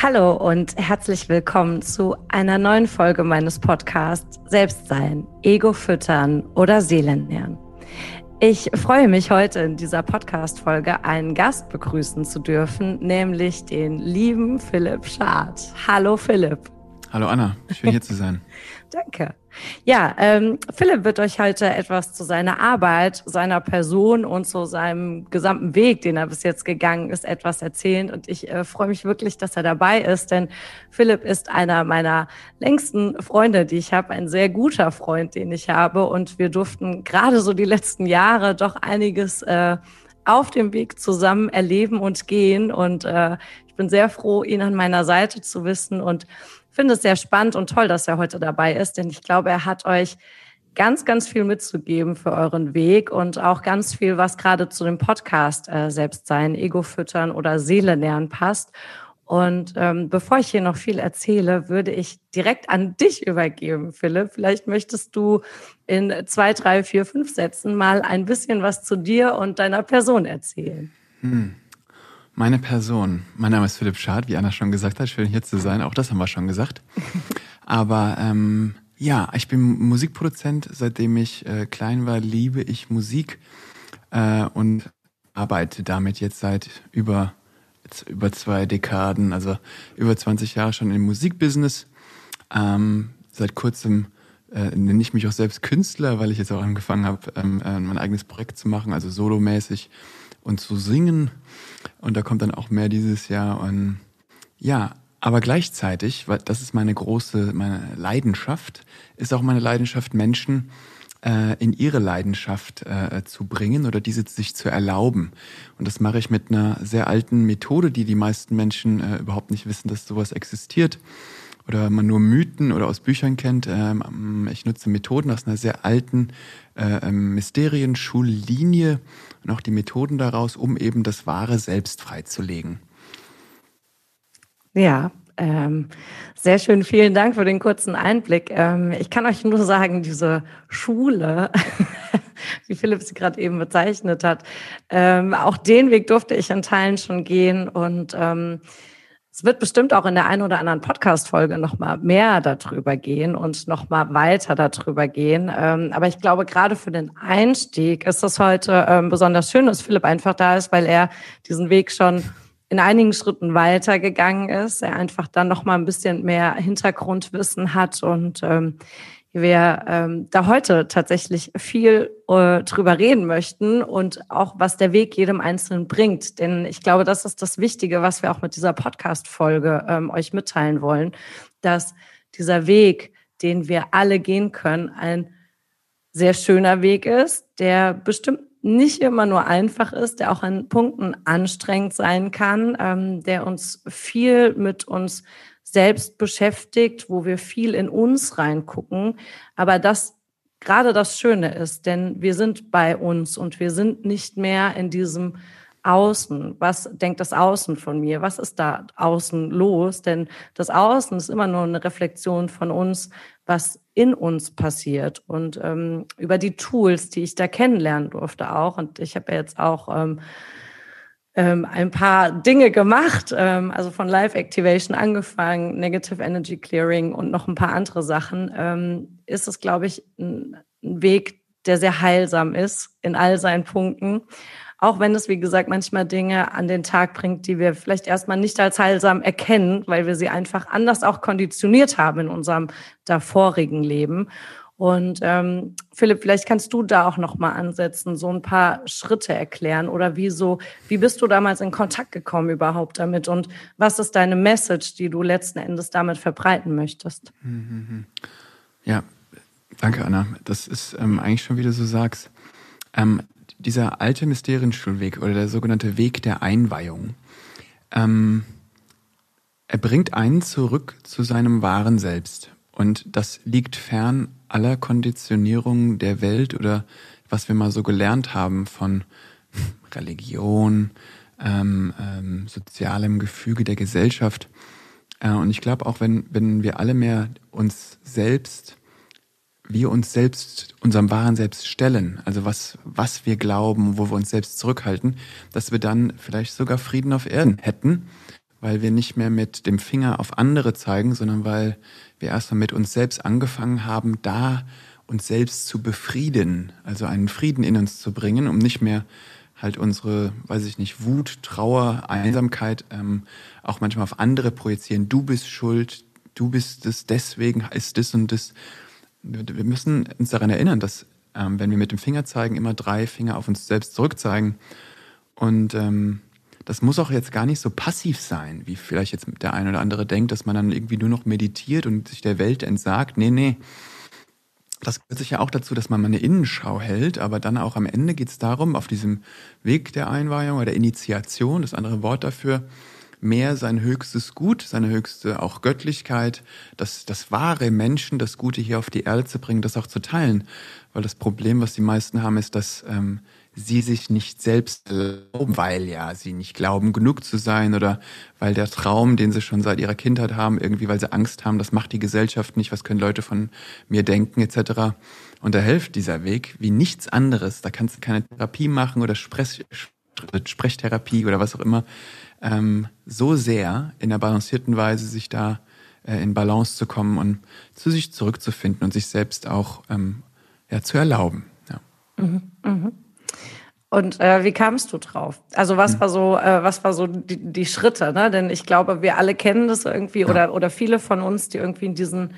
Hallo und herzlich willkommen zu einer neuen Folge meines Podcasts Selbstsein, Ego füttern oder Seelennähren. Ich freue mich heute in dieser Podcast-Folge einen Gast begrüßen zu dürfen, nämlich den lieben Philipp Schad. Hallo Philipp. Hallo Anna, schön hier zu sein. Danke. Ja, ähm, Philipp wird euch heute etwas zu seiner Arbeit, seiner Person und zu seinem gesamten Weg, den er bis jetzt gegangen ist, etwas erzählen. Und ich äh, freue mich wirklich, dass er dabei ist, denn Philipp ist einer meiner längsten Freunde, die ich habe, ein sehr guter Freund, den ich habe. Und wir durften gerade so die letzten Jahre doch einiges äh, auf dem Weg zusammen erleben und gehen. Und äh, ich bin sehr froh, ihn an meiner Seite zu wissen und finde es sehr spannend und toll, dass er heute dabei ist, denn ich glaube, er hat euch ganz, ganz viel mitzugeben für euren Weg und auch ganz viel, was gerade zu dem Podcast äh, Selbstsein, Ego füttern oder Seele nähern passt. Und ähm, bevor ich hier noch viel erzähle, würde ich direkt an dich übergeben, Philipp. Vielleicht möchtest du in zwei, drei, vier, fünf Sätzen mal ein bisschen was zu dir und deiner Person erzählen. Hm. Meine Person. Mein Name ist Philipp Schad, wie Anna schon gesagt hat. Schön hier zu sein. Auch das haben wir schon gesagt. Aber ähm, ja, ich bin Musikproduzent. Seitdem ich äh, klein war, liebe ich Musik äh, und arbeite damit jetzt seit über über zwei Dekaden, also über 20 Jahre schon im Musikbusiness. Ähm, seit kurzem äh, nenne ich mich auch selbst Künstler, weil ich jetzt auch angefangen habe, ähm, äh, mein eigenes Projekt zu machen, also solomäßig und zu singen. Und da kommt dann auch mehr dieses Jahr. Und ja, aber gleichzeitig, weil das ist meine große, meine Leidenschaft, ist auch meine Leidenschaft, Menschen äh, in ihre Leidenschaft äh, zu bringen oder diese sich zu erlauben. Und das mache ich mit einer sehr alten Methode, die die meisten Menschen äh, überhaupt nicht wissen, dass sowas existiert oder man nur Mythen oder aus Büchern kennt. Ähm, ich nutze Methoden aus einer sehr alten äh, ähm, Mysterienschullinie und auch die Methoden daraus, um eben das wahre Selbst freizulegen. Ja, ähm, sehr schön. Vielen Dank für den kurzen Einblick. Ähm, ich kann euch nur sagen, diese Schule, wie Philipp sie gerade eben bezeichnet hat, ähm, auch den Weg durfte ich in Teilen schon gehen und ähm, es wird bestimmt auch in der einen oder anderen Podcast-Folge nochmal mehr darüber gehen und nochmal weiter darüber gehen. Ähm, aber ich glaube, gerade für den Einstieg ist es heute ähm, besonders schön, dass Philipp einfach da ist, weil er diesen Weg schon in einigen Schritten weitergegangen ist. Er einfach dann nochmal ein bisschen mehr Hintergrundwissen hat und ähm, wir ähm, da heute tatsächlich viel äh, drüber reden möchten und auch was der Weg jedem Einzelnen bringt. Denn ich glaube, das ist das Wichtige, was wir auch mit dieser Podcast-Folge ähm, euch mitteilen wollen, dass dieser Weg, den wir alle gehen können, ein sehr schöner Weg ist, der bestimmt nicht immer nur einfach ist, der auch an Punkten anstrengend sein kann, ähm, der uns viel mit uns selbst beschäftigt, wo wir viel in uns reingucken, aber das gerade das Schöne ist, denn wir sind bei uns und wir sind nicht mehr in diesem Außen. Was denkt das Außen von mir? Was ist da außen los? Denn das Außen ist immer nur eine Reflexion von uns, was in uns passiert. Und ähm, über die Tools, die ich da kennenlernen durfte auch. Und ich habe ja jetzt auch ähm, ähm, ein paar Dinge gemacht, ähm, also von Live Activation angefangen, Negative Energy Clearing und noch ein paar andere Sachen, ähm, ist es, glaube ich, ein, ein Weg, der sehr heilsam ist in all seinen Punkten. Auch wenn es, wie gesagt, manchmal Dinge an den Tag bringt, die wir vielleicht erstmal nicht als heilsam erkennen, weil wir sie einfach anders auch konditioniert haben in unserem davorigen Leben. Und ähm, Philipp, vielleicht kannst du da auch noch mal ansetzen, so ein paar Schritte erklären oder wieso, wie bist du damals in Kontakt gekommen überhaupt damit und was ist deine Message, die du letzten Endes damit verbreiten möchtest? Ja, danke Anna. Das ist ähm, eigentlich schon, wie du so sagst, ähm, dieser alte Mysterienschulweg oder der sogenannte Weg der Einweihung. Ähm, er bringt einen zurück zu seinem wahren Selbst. Und das liegt fern aller Konditionierung der Welt oder was wir mal so gelernt haben von Religion, ähm, ähm, sozialem Gefüge der Gesellschaft. Äh, und ich glaube auch, wenn, wenn wir alle mehr uns selbst, wir uns selbst, unserem wahren Selbst stellen, also was, was wir glauben, wo wir uns selbst zurückhalten, dass wir dann vielleicht sogar Frieden auf Erden hätten weil wir nicht mehr mit dem Finger auf andere zeigen, sondern weil wir erstmal mit uns selbst angefangen haben, da uns selbst zu befrieden, also einen Frieden in uns zu bringen, um nicht mehr halt unsere, weiß ich nicht, Wut, Trauer, Einsamkeit ähm, auch manchmal auf andere projizieren. Du bist schuld, du bist es, deswegen ist das und das. Wir müssen uns daran erinnern, dass ähm, wenn wir mit dem Finger zeigen, immer drei Finger auf uns selbst zurückzeigen. Und ähm, das muss auch jetzt gar nicht so passiv sein, wie vielleicht jetzt der eine oder andere denkt, dass man dann irgendwie nur noch meditiert und sich der Welt entsagt. Nee, nee. Das gehört sich ja auch dazu, dass man mal eine Innenschau hält, aber dann auch am Ende geht es darum, auf diesem Weg der Einweihung oder der Initiation, das andere Wort dafür, mehr sein höchstes Gut, seine höchste auch Göttlichkeit, das, das wahre Menschen, das Gute hier auf die Erde zu bringen, das auch zu teilen. Weil das Problem, was die meisten haben, ist, dass ähm, sie sich nicht selbst erlauben, weil ja sie nicht glauben, genug zu sein oder weil der Traum, den sie schon seit ihrer Kindheit haben, irgendwie, weil sie Angst haben, das macht die Gesellschaft nicht, was können Leute von mir denken, etc. Und da hilft dieser Weg wie nichts anderes. Da kannst du keine Therapie machen oder Sprech, Sprechtherapie oder was auch immer ähm, so sehr in der balancierten Weise sich da äh, in Balance zu kommen und zu sich zurückzufinden und sich selbst auch ähm, ja, zu erlauben. Ja. Mhm, mh. Und äh, wie kamst du drauf? Also was mhm. war so, äh, was war so die, die Schritte? Ne? Denn ich glaube, wir alle kennen das irgendwie ja. oder oder viele von uns, die irgendwie in diesen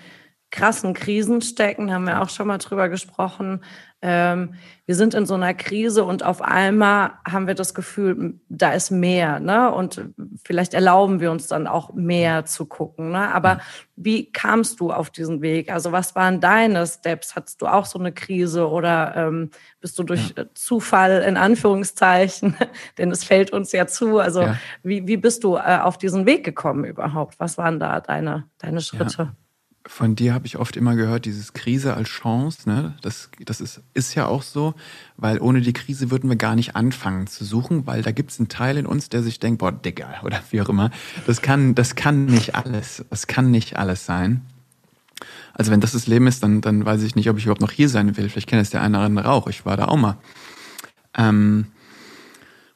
krassen Krisen stecken, haben wir auch schon mal drüber gesprochen. Ähm, wir sind in so einer Krise und auf einmal haben wir das Gefühl, da ist mehr, ne? Und vielleicht erlauben wir uns dann auch mehr zu gucken, ne? Aber wie kamst du auf diesen Weg? Also was waren deine Steps? Hattest du auch so eine Krise oder ähm, bist du durch ja. Zufall in Anführungszeichen, denn es fällt uns ja zu. Also ja. wie, wie bist du äh, auf diesen Weg gekommen überhaupt? Was waren da deine, deine Schritte? Ja von dir habe ich oft immer gehört, dieses Krise als Chance, ne? Das, das ist, ist ja auch so, weil ohne die Krise würden wir gar nicht anfangen zu suchen, weil da gibt es einen Teil in uns, der sich denkt, boah, Digga, oder wie auch immer, das kann, das kann nicht alles, das kann nicht alles sein. Also wenn das das Leben ist, dann, dann weiß ich nicht, ob ich überhaupt noch hier sein will. Vielleicht kennt es der eine oder andere auch. Ich war da auch mal. Ähm,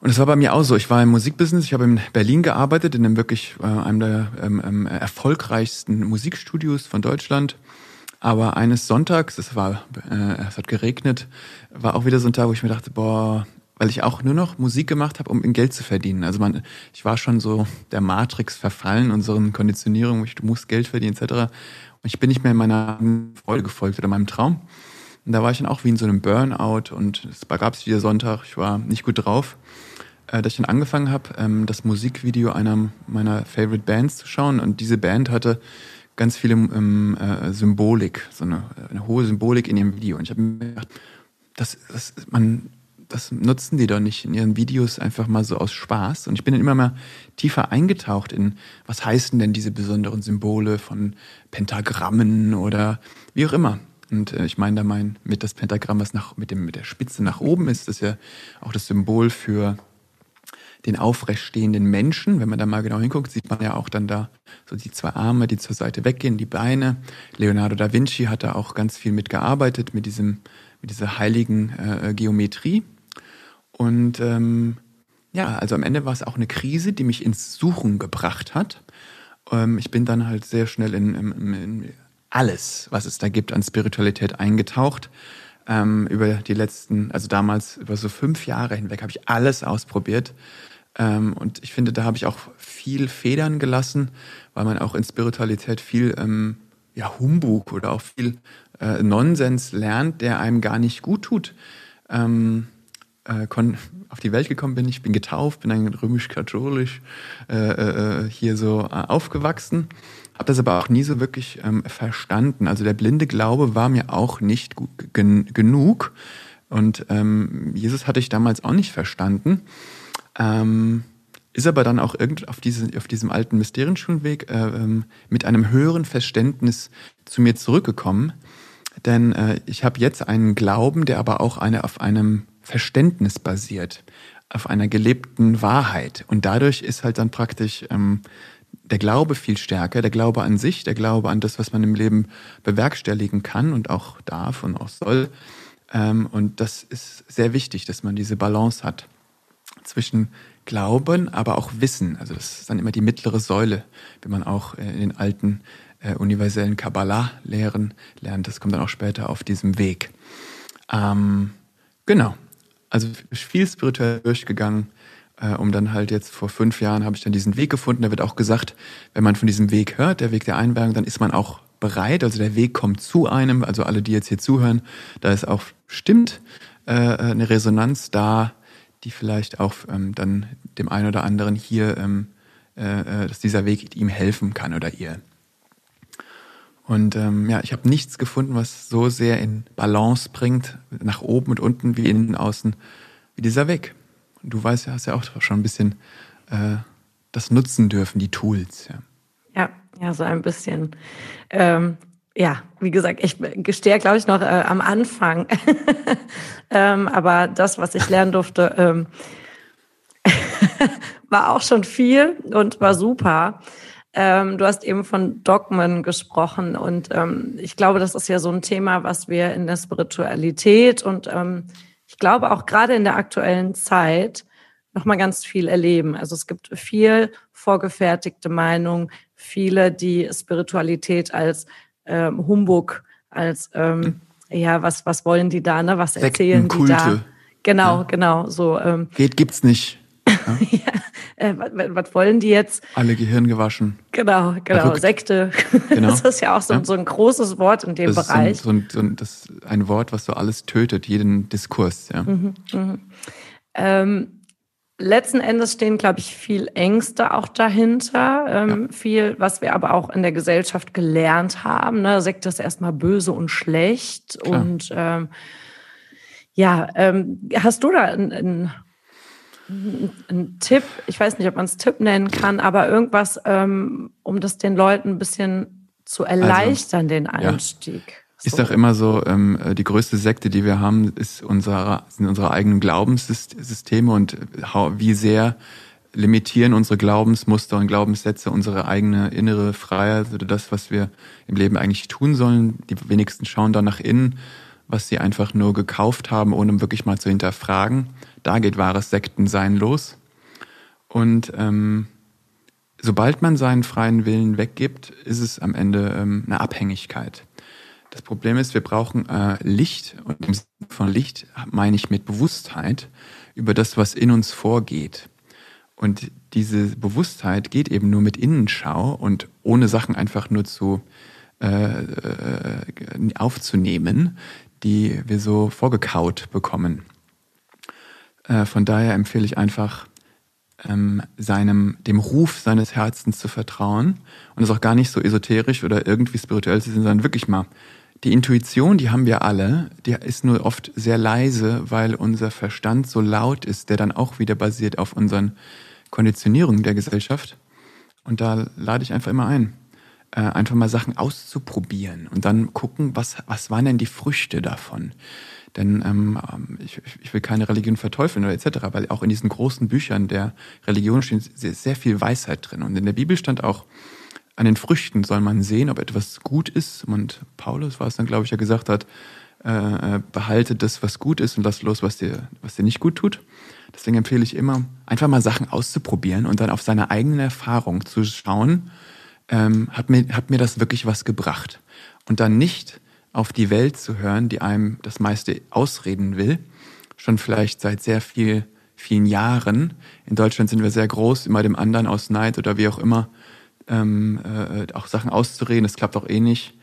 und es war bei mir auch so. Ich war im Musikbusiness. Ich habe in Berlin gearbeitet, in einem wirklich äh, einem der ähm, ähm, erfolgreichsten Musikstudios von Deutschland. Aber eines Sonntags, es war, äh, es hat geregnet, war auch wieder so ein Tag, wo ich mir dachte, boah, weil ich auch nur noch Musik gemacht habe, um Geld zu verdienen. Also man, ich war schon so der Matrix verfallen, unseren Konditionierungen, du musst Geld verdienen etc. Und ich bin nicht mehr in meiner Freude gefolgt oder meinem Traum. Und da war ich dann auch wie in so einem Burnout und es gab es wieder Sonntag, ich war nicht gut drauf dass ich dann angefangen habe, ähm, das Musikvideo einer meiner Favorite Bands zu schauen. Und diese Band hatte ganz viele ähm, äh, Symbolik, so eine, eine, hohe Symbolik in ihrem Video. Und ich habe mir gedacht, das, das, man, das nutzen die doch nicht in ihren Videos einfach mal so aus Spaß. Und ich bin dann immer mal tiefer eingetaucht in, was heißen denn diese besonderen Symbole von Pentagrammen oder wie auch immer. Und äh, ich meine da mein mit das Pentagramm, was nach, mit, dem, mit der Spitze nach oben ist, das ist ja auch das Symbol für den aufrechtstehenden Menschen. Wenn man da mal genau hinguckt, sieht man ja auch dann da so die zwei Arme, die zur Seite weggehen, die Beine. Leonardo da Vinci hat da auch ganz viel mitgearbeitet mit diesem, mit dieser heiligen äh, Geometrie. Und ähm, ja, also am Ende war es auch eine Krise, die mich ins Suchen gebracht hat. Ähm, ich bin dann halt sehr schnell in, in, in alles, was es da gibt an Spiritualität eingetaucht ähm, über die letzten, also damals über so fünf Jahre hinweg habe ich alles ausprobiert. Ähm, und ich finde, da habe ich auch viel Federn gelassen, weil man auch in Spiritualität viel ähm, ja, Humbug oder auch viel äh, Nonsens lernt, der einem gar nicht gut tut. Ähm, äh, auf die Welt gekommen bin ich, bin getauft, bin dann römisch-katholisch äh, äh, hier so äh, aufgewachsen, habe das aber auch nie so wirklich ähm, verstanden. Also der blinde Glaube war mir auch nicht gen genug und ähm, Jesus hatte ich damals auch nicht verstanden. Ähm, ist aber dann auch irgend auf, diese, auf diesem alten Mysterienschulenweg äh, ähm, mit einem höheren Verständnis zu mir zurückgekommen. Denn äh, ich habe jetzt einen Glauben, der aber auch eine, auf einem Verständnis basiert, auf einer gelebten Wahrheit. Und dadurch ist halt dann praktisch ähm, der Glaube viel stärker, der Glaube an sich, der Glaube an das, was man im Leben bewerkstelligen kann und auch darf und auch soll. Ähm, und das ist sehr wichtig, dass man diese Balance hat zwischen Glauben, aber auch Wissen. Also das ist dann immer die mittlere Säule, wenn man auch in den alten äh, universellen Kabbalah-Lehren lernt. Das kommt dann auch später auf diesem Weg. Ähm, genau. Also viel spirituell durchgegangen, äh, um dann halt jetzt vor fünf Jahren habe ich dann diesen Weg gefunden. Da wird auch gesagt, wenn man von diesem Weg hört, der Weg der Einbergung, dann ist man auch bereit. Also der Weg kommt zu einem. Also alle, die jetzt hier zuhören, da ist auch stimmt äh, eine Resonanz da, die vielleicht auch ähm, dann dem einen oder anderen hier, ähm, äh, äh dass dieser Weg ihm helfen kann oder ihr. Und ähm, ja, ich habe nichts gefunden, was so sehr in Balance bringt, nach oben und unten wie innen außen, wie dieser Weg. Und du weißt ja, hast ja auch schon ein bisschen äh, das nutzen dürfen, die Tools. Ja, ja, ja so ein bisschen. Ähm, ja, wie gesagt, ich gestehe, glaube ich, noch äh, am Anfang. ähm, aber das, was ich lernen durfte, ähm, war auch schon viel und war super. Ähm, du hast eben von Dogmen gesprochen und ähm, ich glaube, das ist ja so ein Thema, was wir in der Spiritualität und ähm, ich glaube auch gerade in der aktuellen Zeit noch mal ganz viel erleben. Also es gibt viel vorgefertigte Meinungen, viele, die Spiritualität als ähm, Humbug, als ähm, ja, was was wollen die da, ne? Was erzählen die da? Genau, ja. genau, so. Ähm, Geht gibt's nicht. ja, äh, was, was, wollen die jetzt? Alle Gehirn gewaschen. Genau, genau, Verrückt. Sekte. Genau. Das ist ja auch so, ja. so ein großes Wort in dem das Bereich. Ist so ein, so ein, das ist ein Wort, was so alles tötet, jeden Diskurs. Ja. Mhm, mhm. Ähm, letzten Endes stehen, glaube ich, viel Ängste auch dahinter. Ähm, ja. Viel, was wir aber auch in der Gesellschaft gelernt haben. Ne? Sekte ist erstmal böse und schlecht. Klar. Und ähm, ja, ähm, hast du da ein, ein Tipp, ich weiß nicht, ob man es Tipp nennen kann, aber irgendwas, ähm, um das den Leuten ein bisschen zu also, erleichtern, also, den Einstieg. Ja. Ich sag immer so, ähm, die größte Sekte, die wir haben, ist unsere, sind unsere eigenen Glaubenssysteme und wie sehr limitieren unsere Glaubensmuster und Glaubenssätze unsere eigene innere Freiheit oder das, was wir im Leben eigentlich tun sollen. Die wenigsten schauen da nach innen, was sie einfach nur gekauft haben, ohne wirklich mal zu hinterfragen. Da geht wahres Sektensein los. Und ähm, sobald man seinen freien Willen weggibt, ist es am Ende ähm, eine Abhängigkeit. Das Problem ist, wir brauchen äh, Licht und im Sinne von Licht meine ich mit Bewusstheit über das, was in uns vorgeht. Und diese Bewusstheit geht eben nur mit Innenschau und ohne Sachen einfach nur zu äh, äh, aufzunehmen, die wir so vorgekaut bekommen. Äh, von daher empfehle ich einfach, ähm, seinem, dem Ruf seines Herzens zu vertrauen und es auch gar nicht so esoterisch oder irgendwie spirituell zu sein, sondern wirklich mal die Intuition, die haben wir alle, die ist nur oft sehr leise, weil unser Verstand so laut ist, der dann auch wieder basiert auf unseren Konditionierungen der Gesellschaft. Und da lade ich einfach immer ein, äh, einfach mal Sachen auszuprobieren und dann gucken, was, was waren denn die Früchte davon? Denn ähm, ich, ich will keine Religion verteufeln oder etc., weil auch in diesen großen Büchern der Religion steht sehr, sehr viel Weisheit drin. Und in der Bibel stand auch, an den Früchten soll man sehen, ob etwas gut ist. Und Paulus war es dann, glaube ich, der gesagt hat, äh, äh, behalte das, was gut ist und lass los, was dir, was dir nicht gut tut. Deswegen empfehle ich immer, einfach mal Sachen auszuprobieren und dann auf seine eigene Erfahrung zu schauen, ähm, hat, mir, hat mir das wirklich was gebracht? Und dann nicht auf die Welt zu hören, die einem das meiste ausreden will, schon vielleicht seit sehr viel, vielen Jahren. In Deutschland sind wir sehr groß, immer dem anderen aus Neid oder wie auch immer, ähm, äh, auch Sachen auszureden. Das klappt auch eh nicht,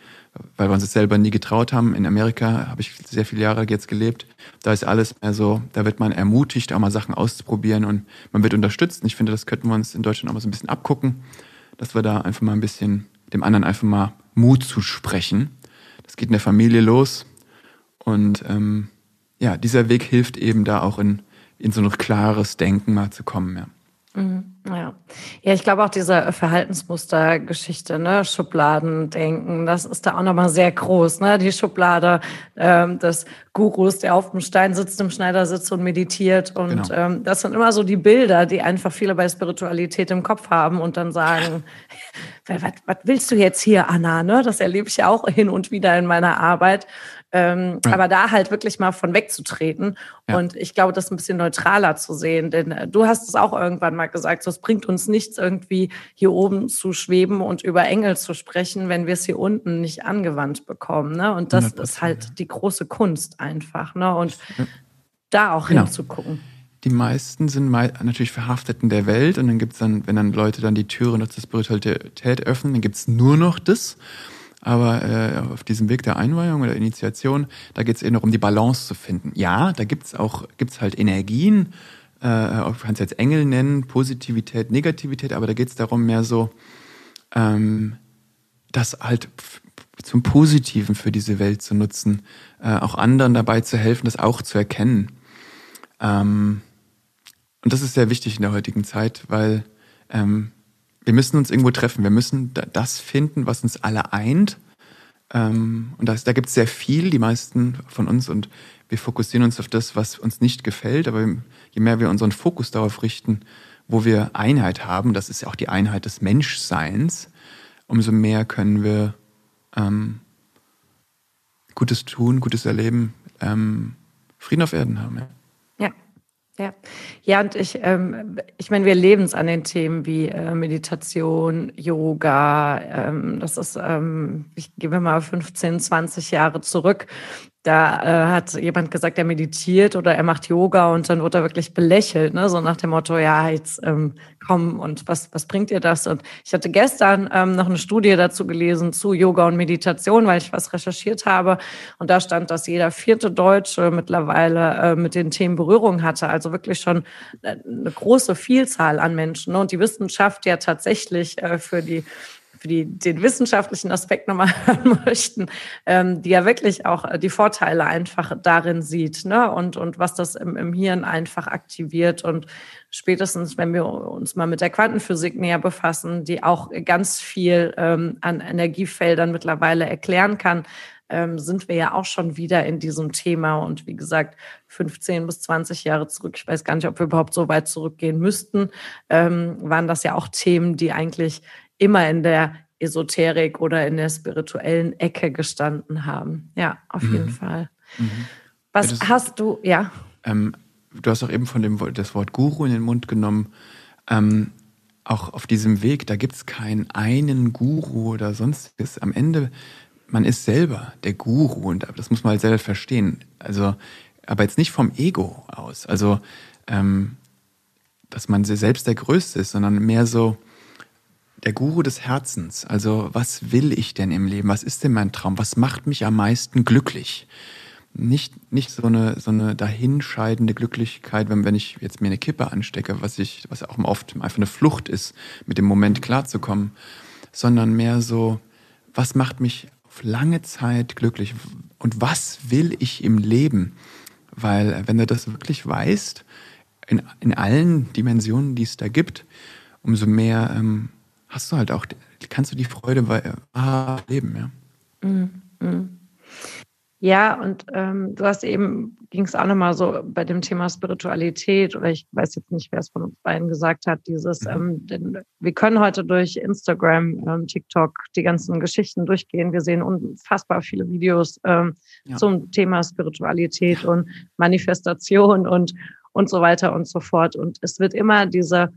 weil wir uns das selber nie getraut haben. In Amerika habe ich sehr viele Jahre jetzt gelebt. Da ist alles mehr so, da wird man ermutigt, auch mal Sachen auszuprobieren und man wird unterstützt. Und ich finde, das könnten wir uns in Deutschland auch mal so ein bisschen abgucken, dass wir da einfach mal ein bisschen dem anderen einfach mal Mut zu sprechen das geht in der Familie los. Und ähm, ja, dieser Weg hilft eben da auch in, in so ein klares Denken mal zu kommen. Ja. Mhm. Ja. ja, ich glaube auch diese Verhaltensmustergeschichte, ne, Schubladendenken, das ist da auch nochmal sehr groß, ne? Die Schublade ähm, des Gurus, der auf dem Stein sitzt, im Schneidersitz und meditiert. Und genau. ähm, das sind immer so die Bilder, die einfach viele bei Spiritualität im Kopf haben und dann sagen, was, was willst du jetzt hier, Anna? Ne? Das erlebe ich ja auch hin und wieder in meiner Arbeit. Ähm, ja. Aber da halt wirklich mal von wegzutreten ja. und ich glaube, das ein bisschen neutraler zu sehen. Denn äh, du hast es auch irgendwann mal gesagt, so, es bringt uns nichts, irgendwie hier oben zu schweben und über Engel zu sprechen, wenn wir es hier unten nicht angewandt bekommen. Ne? Und das ist halt die große Kunst einfach. Ne? Und ja. da auch genau. hinzugucken. Die meisten sind natürlich verhaftet in der Welt und dann gibt es dann, wenn dann Leute dann die Türen zur Spiritualität öffnen, dann gibt es nur noch das. Aber äh, auf diesem Weg der Einweihung oder Initiation, da geht es eher noch um die Balance zu finden. Ja, da gibt's auch gibt's halt Energien, äh, du kannst jetzt Engel nennen, Positivität, Negativität, aber da geht es darum mehr so, ähm, das halt zum Positiven für diese Welt zu nutzen, äh, auch anderen dabei zu helfen, das auch zu erkennen. Ähm, und das ist sehr wichtig in der heutigen Zeit, weil ähm, wir müssen uns irgendwo treffen. Wir müssen das finden, was uns alle eint. Ähm, und das, da gibt es sehr viel, die meisten von uns. Und wir fokussieren uns auf das, was uns nicht gefällt. Aber je mehr wir unseren Fokus darauf richten, wo wir Einheit haben, das ist ja auch die Einheit des Menschseins, umso mehr können wir ähm, Gutes tun, Gutes erleben, ähm, Frieden auf Erden haben. Ja. Ja, ja, und ich, ähm, ich meine, wir leben es an den Themen wie äh, Meditation, Yoga. Ähm, das ist, ähm, ich gebe mal 15, 20 Jahre zurück. Da äh, hat jemand gesagt, er meditiert oder er macht Yoga und dann wird er wirklich belächelt, ne? so nach dem Motto, ja, jetzt ähm, komm und was, was bringt dir das? Und ich hatte gestern ähm, noch eine Studie dazu gelesen zu Yoga und Meditation, weil ich was recherchiert habe und da stand, dass jeder vierte Deutsche mittlerweile äh, mit den Themen Berührung hatte, also wirklich schon äh, eine große Vielzahl an Menschen. Ne? Und die Wissenschaft ja tatsächlich äh, für die für die den wissenschaftlichen Aspekt nochmal hören möchten, ähm, die ja wirklich auch äh, die Vorteile einfach darin sieht, ne? Und, und was das im, im Hirn einfach aktiviert. Und spätestens, wenn wir uns mal mit der Quantenphysik näher befassen, die auch ganz viel ähm, an Energiefeldern mittlerweile erklären kann, ähm, sind wir ja auch schon wieder in diesem Thema. Und wie gesagt, 15 bis 20 Jahre zurück, ich weiß gar nicht, ob wir überhaupt so weit zurückgehen müssten, ähm, waren das ja auch Themen, die eigentlich immer in der Esoterik oder in der spirituellen Ecke gestanden haben. Ja, auf mhm. jeden Fall. Mhm. Was ja, hast du, ja? Ähm, du hast auch eben von dem das Wort Guru in den Mund genommen. Ähm, auch auf diesem Weg, da gibt es keinen einen Guru oder sonstiges. Am Ende, man ist selber der Guru und das muss man halt selber verstehen. Also, aber jetzt nicht vom Ego aus. Also, ähm, dass man selbst der Größte ist, sondern mehr so, der Guru des Herzens. Also was will ich denn im Leben? Was ist denn mein Traum? Was macht mich am meisten glücklich? Nicht, nicht so eine, so eine dahinscheidende Glücklichkeit, wenn, wenn ich jetzt mir eine Kippe anstecke, was ich, was auch oft einfach eine Flucht ist, mit dem Moment klarzukommen, sondern mehr so, was macht mich auf lange Zeit glücklich? Und was will ich im Leben? Weil, wenn du das wirklich weißt, in, in allen Dimensionen, die es da gibt, umso mehr ähm, hast du halt auch, kannst du die Freude äh, leben, ja. Mm, mm. Ja, und ähm, du hast eben, ging es auch nochmal so bei dem Thema Spiritualität, oder ich weiß jetzt nicht, wer es von uns beiden gesagt hat, dieses, mhm. ähm, denn wir können heute durch Instagram, ähm, TikTok die ganzen Geschichten durchgehen. Wir sehen unfassbar viele Videos ähm, ja. zum Thema Spiritualität und Manifestation und, und so weiter und so fort. Und es wird immer diese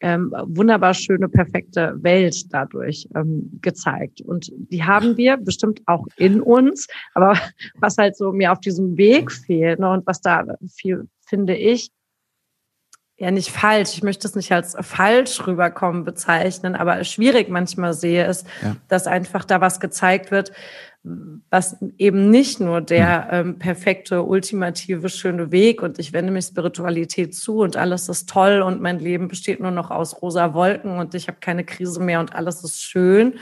ähm, wunderbar schöne, perfekte Welt dadurch ähm, gezeigt. Und die haben wir bestimmt auch in uns. Aber was halt so mir auf diesem Weg fehlt ne, und was da viel, finde ich, ja nicht falsch, ich möchte es nicht als falsch rüberkommen bezeichnen, aber schwierig manchmal sehe, ist, ja. dass einfach da was gezeigt wird, was eben nicht nur der hm. ähm, perfekte, ultimative, schöne Weg und ich wende mich Spiritualität zu und alles ist toll und mein Leben besteht nur noch aus rosa Wolken und ich habe keine Krise mehr und alles ist schön,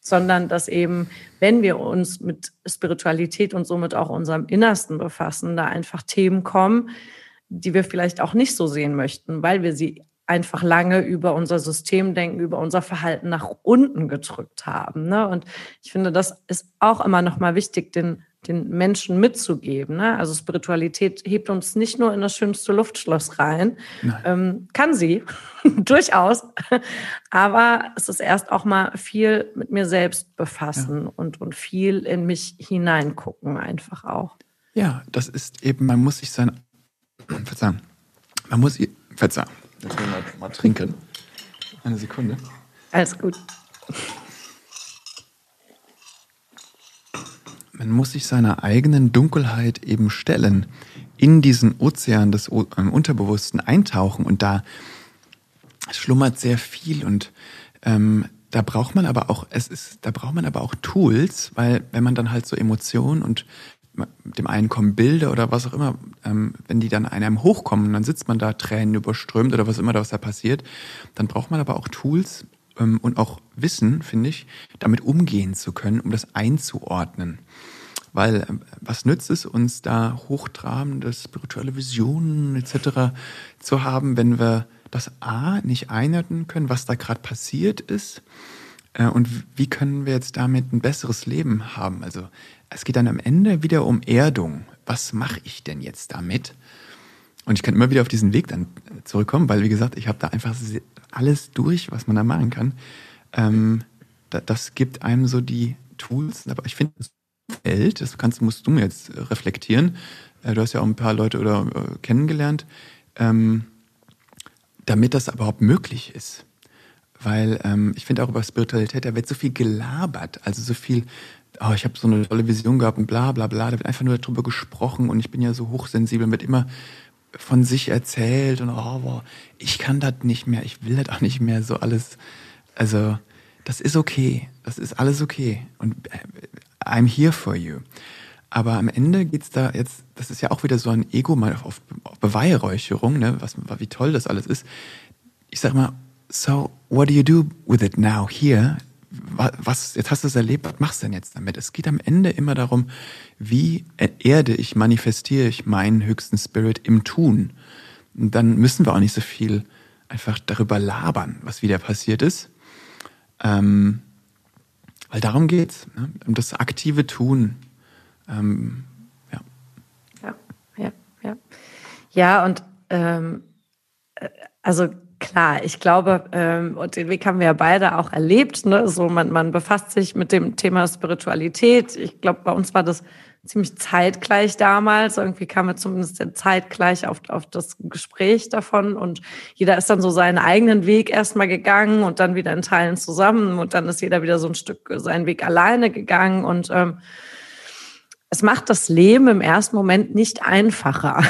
sondern dass eben, wenn wir uns mit Spiritualität und somit auch unserem Innersten befassen, da einfach Themen kommen, die wir vielleicht auch nicht so sehen möchten, weil wir sie einfach lange über unser Systemdenken, über unser Verhalten nach unten gedrückt haben. Ne? Und ich finde, das ist auch immer noch mal wichtig, den den Menschen mitzugeben. Ne? Also Spiritualität hebt uns nicht nur in das schönste Luftschloss rein, ähm, kann sie durchaus, aber es ist erst auch mal viel mit mir selbst befassen ja. und, und viel in mich hineingucken einfach auch. Ja, das ist eben, man muss sich sein, verzeihung, man muss, verzeihung, jetzt will mal, mal trinken. Eine Sekunde. Alles gut. Man muss sich seiner eigenen Dunkelheit eben stellen, in diesen Ozean des ähm, Unterbewussten eintauchen und da schlummert sehr viel und ähm, da braucht man aber auch, es ist, da braucht man aber auch Tools, weil wenn man dann halt so Emotionen und dem einen kommen Bilder oder was auch immer, ähm, wenn die dann einem hochkommen, dann sitzt man da Tränen überströmt oder was immer da was da passiert, dann braucht man aber auch Tools ähm, und auch Wissen, finde ich, damit umgehen zu können, um das einzuordnen. Weil ähm, was nützt es uns da hochtrabende spirituelle Visionen etc. zu haben, wenn wir das A nicht einordnen können, was da gerade passiert ist äh, und wie können wir jetzt damit ein besseres Leben haben? Also es geht dann am Ende wieder um Erdung. Was mache ich denn jetzt damit? Und ich kann immer wieder auf diesen Weg dann zurückkommen, weil wie gesagt, ich habe da einfach alles durch, was man da machen kann. Ähm, das gibt einem so die Tools, aber ich finde, Feld, das kannst, musst du mir jetzt reflektieren, äh, du hast ja auch ein paar Leute oder äh, kennengelernt, ähm, damit das überhaupt möglich ist. Weil ähm, ich finde auch über Spiritualität, da wird so viel gelabert, also so viel, oh, ich habe so eine tolle Vision gehabt und bla bla bla, da wird einfach nur darüber gesprochen und ich bin ja so hochsensibel, wird immer von sich erzählt und oh, boah, ich kann das nicht mehr, ich will das auch nicht mehr, so alles. Also, das ist okay, das ist alles okay. Und I'm here for you. Aber am Ende geht's da jetzt, das ist ja auch wieder so ein Ego mal auf, auf Beweihräucherung, ne, was, wie toll das alles ist. Ich sag mal, so, what do you do with it now here? Was, jetzt hast du es erlebt, was machst du denn jetzt damit? Es geht am Ende immer darum, wie erde ich, manifestiere ich meinen höchsten Spirit im Tun. Und dann müssen wir auch nicht so viel einfach darüber labern, was wieder passiert ist. Ähm, weil darum geht's, ne? um das aktive Tun. Ähm, ja. ja, ja, ja. Ja, und ähm, äh, also klar, ich glaube, ähm, und den Weg haben wir ja beide auch erlebt, ne? So man, man befasst sich mit dem Thema Spiritualität. Ich glaube, bei uns war das ziemlich zeitgleich damals. Irgendwie kam wir zumindest zeitgleich auf, auf das Gespräch davon und jeder ist dann so seinen eigenen Weg erstmal gegangen und dann wieder in Teilen zusammen und dann ist jeder wieder so ein Stück seinen Weg alleine gegangen und ähm, es macht das Leben im ersten Moment nicht einfacher.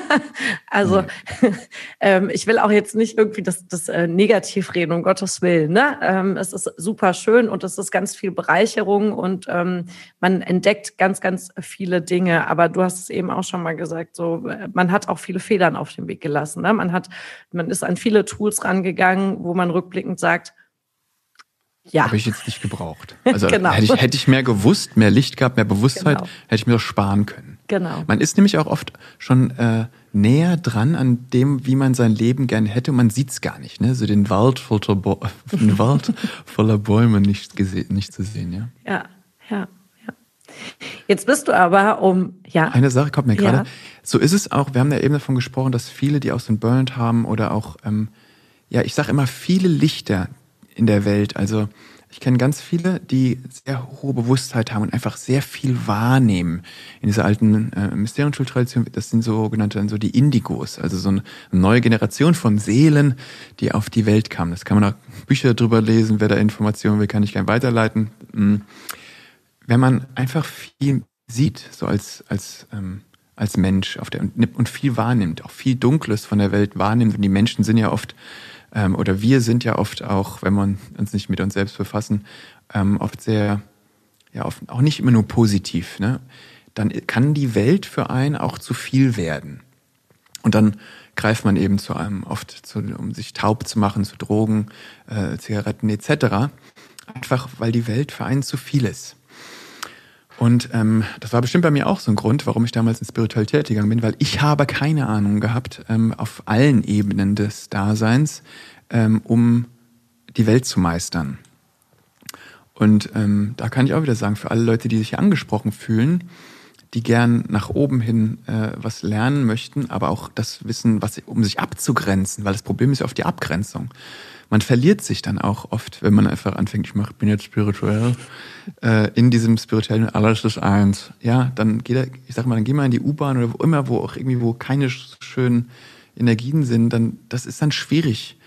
also ähm, ich will auch jetzt nicht irgendwie das, das äh, negativ reden, um Gottes Willen. Ne? Ähm, es ist super schön und es ist ganz viel Bereicherung und ähm, man entdeckt ganz, ganz viele Dinge. Aber du hast es eben auch schon mal gesagt, so äh, man hat auch viele Federn auf dem Weg gelassen. Ne? Man hat, man ist an viele Tools rangegangen, wo man rückblickend sagt, ja. Habe ich jetzt nicht gebraucht. Also genau. hätte, ich, hätte ich mehr gewusst, mehr Licht gehabt, mehr Bewusstheit, genau. hätte ich mir das sparen können. Genau. Man ist nämlich auch oft schon äh, näher dran an dem, wie man sein Leben gerne hätte. Und man sieht es gar nicht. Ne? So den Wald voller, Bo den Wald voller Bäume nicht, nicht zu sehen. Ja, ja, ja. ja. Jetzt bist du aber um, ja. Eine Sache kommt mir gerade. Ja. So ist es auch, wir haben ja eben davon gesprochen, dass viele, die auch so ein Burnout haben oder auch, ähm, ja, ich sage immer, viele Lichter, in der Welt. Also ich kenne ganz viele, die sehr hohe Bewusstheit haben und einfach sehr viel wahrnehmen. In dieser alten äh, Mysterienschultradition, das sind sogenannte so die Indigos, also so eine neue Generation von Seelen, die auf die Welt kamen. Das kann man auch Bücher drüber lesen, wer da Informationen will, kann ich gerne weiterleiten. Hm. Wenn man einfach viel sieht, so als, als, ähm, als Mensch auf der, und viel wahrnimmt, auch viel Dunkles von der Welt wahrnimmt, und die Menschen sind ja oft ähm, oder wir sind ja oft auch, wenn wir uns nicht mit uns selbst befassen, ähm, oft sehr, ja, oft auch nicht immer nur positiv. Ne? Dann kann die Welt für einen auch zu viel werden. Und dann greift man eben zu einem oft, zu, um sich taub zu machen, zu Drogen, äh, Zigaretten etc. Einfach weil die Welt für einen zu viel ist. Und ähm, das war bestimmt bei mir auch so ein Grund, warum ich damals in Spiritualität gegangen bin, weil ich habe keine Ahnung gehabt ähm, auf allen Ebenen des Daseins, ähm, um die Welt zu meistern. Und ähm, da kann ich auch wieder sagen, für alle Leute, die sich hier angesprochen fühlen, die gern nach oben hin äh, was lernen möchten, aber auch das Wissen, was um sich abzugrenzen, weil das Problem ist ja oft die Abgrenzung man verliert sich dann auch oft, wenn man einfach anfängt, ich mach, bin jetzt spirituell, äh, in diesem spirituellen alles ist eins. Ja, dann geht er, ich sag mal, dann geh mal in die U-Bahn oder wo immer, wo auch irgendwie, wo keine schönen Energien sind, dann, das ist dann schwierig.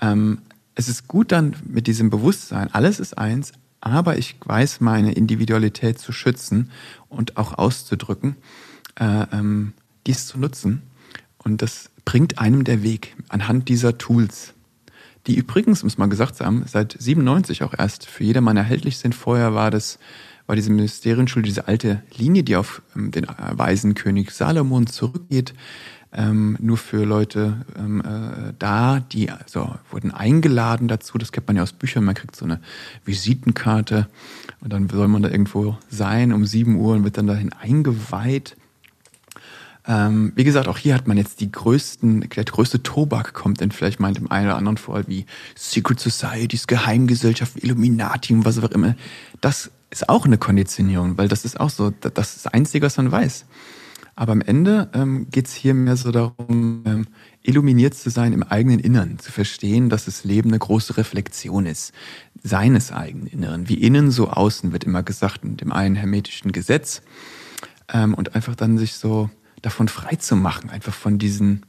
Ähm, es ist gut dann mit diesem Bewusstsein, alles ist eins, aber ich weiß, meine Individualität zu schützen und auch auszudrücken, äh, ähm, dies zu nutzen. Und das bringt einem der Weg anhand dieser Tools die übrigens, muss man gesagt haben, seit 97 auch erst für jedermann erhältlich sind. Vorher war das, war diese Ministerienschule, diese alte Linie, die auf ähm, den weisen König Salomon zurückgeht, ähm, nur für Leute ähm, äh, da, die also wurden eingeladen dazu. Das kennt man ja aus Büchern. Man kriegt so eine Visitenkarte und dann soll man da irgendwo sein um 7 Uhr und wird dann dahin eingeweiht. Ähm, wie gesagt, auch hier hat man jetzt die größten, der größte Tobak kommt denn vielleicht mal dem einen oder anderen vor, wie Secret Societies, Geheimgesellschaften, Illuminati und was auch immer. Das ist auch eine Konditionierung, weil das ist auch so, das ist das Einzige, was man weiß. Aber am Ende ähm, geht es hier mehr so darum, ähm, illuminiert zu sein im eigenen Innern, zu verstehen, dass das Leben eine große Reflexion ist, seines eigenen Inneren. Wie innen, so außen, wird immer gesagt in dem einen hermetischen Gesetz. Ähm, und einfach dann sich so davon frei zu machen, einfach von diesen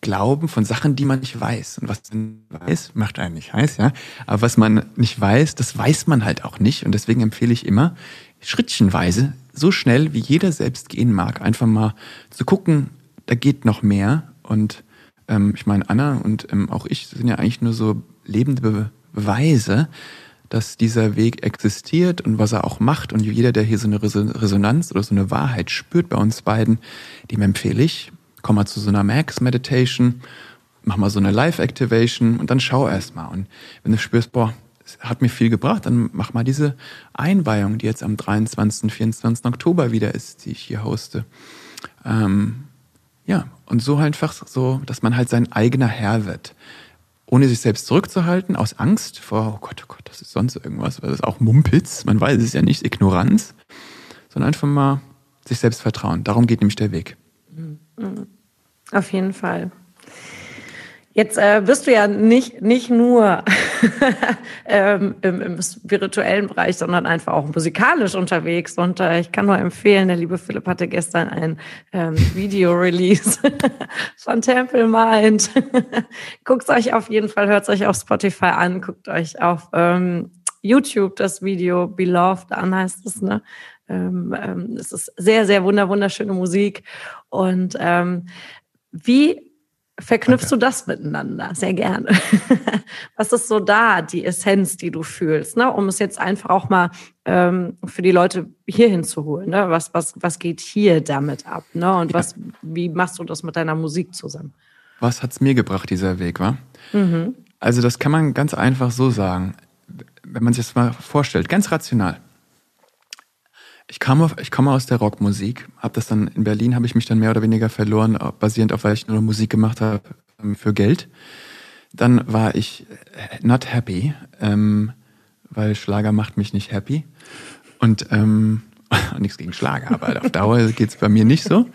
Glauben, von Sachen, die man nicht weiß. Und was man weiß, macht einen nicht heiß, ja. Aber was man nicht weiß, das weiß man halt auch nicht. Und deswegen empfehle ich immer, schrittchenweise, so schnell wie jeder selbst gehen mag, einfach mal zu gucken, da geht noch mehr. Und ähm, ich meine, Anna und ähm, auch ich sind ja eigentlich nur so lebende Be Beweise, dass dieser Weg existiert und was er auch macht. Und jeder, der hier so eine Resonanz oder so eine Wahrheit spürt bei uns beiden, dem empfehle ich, komm mal zu so einer Max Meditation, mach mal so eine Live Activation und dann schau erst mal. Und wenn du spürst, boah, hat mir viel gebracht, dann mach mal diese Einweihung, die jetzt am 23., 24. Oktober wieder ist, die ich hier hoste. Ähm, ja, und so einfach so, dass man halt sein eigener Herr wird ohne sich selbst zurückzuhalten, aus Angst vor, oh Gott, oh Gott, das ist sonst irgendwas, weil das ist auch Mumpitz, man weiß es ja nicht, Ignoranz, sondern einfach mal sich selbst vertrauen. Darum geht nämlich der Weg. Mhm. Auf jeden Fall. Jetzt äh, bist du ja nicht, nicht nur ähm, im, im, spirituellen Bereich, sondern einfach auch musikalisch unterwegs. Und äh, ich kann nur empfehlen, der liebe Philipp hatte gestern ein ähm, Video-Release von Temple Mind. guckt euch auf jeden Fall, hört euch auf Spotify an, guckt euch auf ähm, YouTube das Video Beloved an, heißt es, ne? Ähm, ähm, es ist sehr, sehr wunder, wunderschöne Musik. Und ähm, wie verknüpfst okay. du das miteinander? Sehr gerne. Was ist so da, die Essenz, die du fühlst, ne? um es jetzt einfach auch mal ähm, für die Leute hier hinzuholen? Ne? Was, was, was geht hier damit ab? Ne? Und ja. was, wie machst du das mit deiner Musik zusammen? Was hat's mir gebracht, dieser Weg, wa? Mhm. Also, das kann man ganz einfach so sagen. Wenn man sich das mal vorstellt, ganz rational. Ich kam, ich komme aus der Rockmusik, habe das dann in Berlin, habe ich mich dann mehr oder weniger verloren, basierend auf, weil ich nur Musik gemacht habe ähm, für Geld. Dann war ich äh, not happy, ähm, weil Schlager macht mich nicht happy. Und ähm, nichts gegen Schlager, aber auf Dauer geht's bei mir nicht so.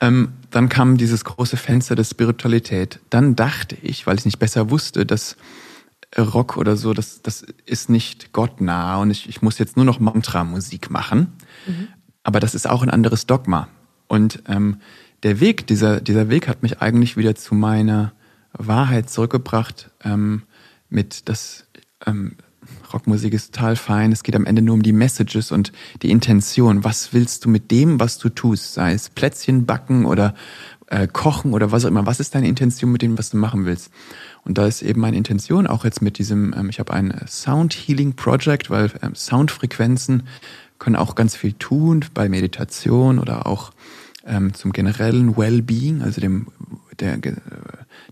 Ähm, dann kam dieses große Fenster der Spiritualität. Dann dachte ich, weil ich nicht besser wusste, dass Rock oder so, das, das ist nicht gottnah und ich, ich muss jetzt nur noch Mantra-Musik machen. Mhm. Aber das ist auch ein anderes Dogma. Und ähm, der Weg, dieser, dieser Weg hat mich eigentlich wieder zu meiner Wahrheit zurückgebracht, ähm, mit das ähm, Rockmusik ist total fein. Es geht am Ende nur um die Messages und die Intention. Was willst du mit dem, was du tust? Sei es Plätzchen backen oder äh, kochen oder was auch immer. Was ist deine Intention mit dem, was du machen willst? Und da ist eben meine Intention auch jetzt mit diesem, ähm, ich habe ein Sound Healing Project, weil ähm, Soundfrequenzen können auch ganz viel tun bei Meditation oder auch ähm, zum generellen Wellbeing, also dem der,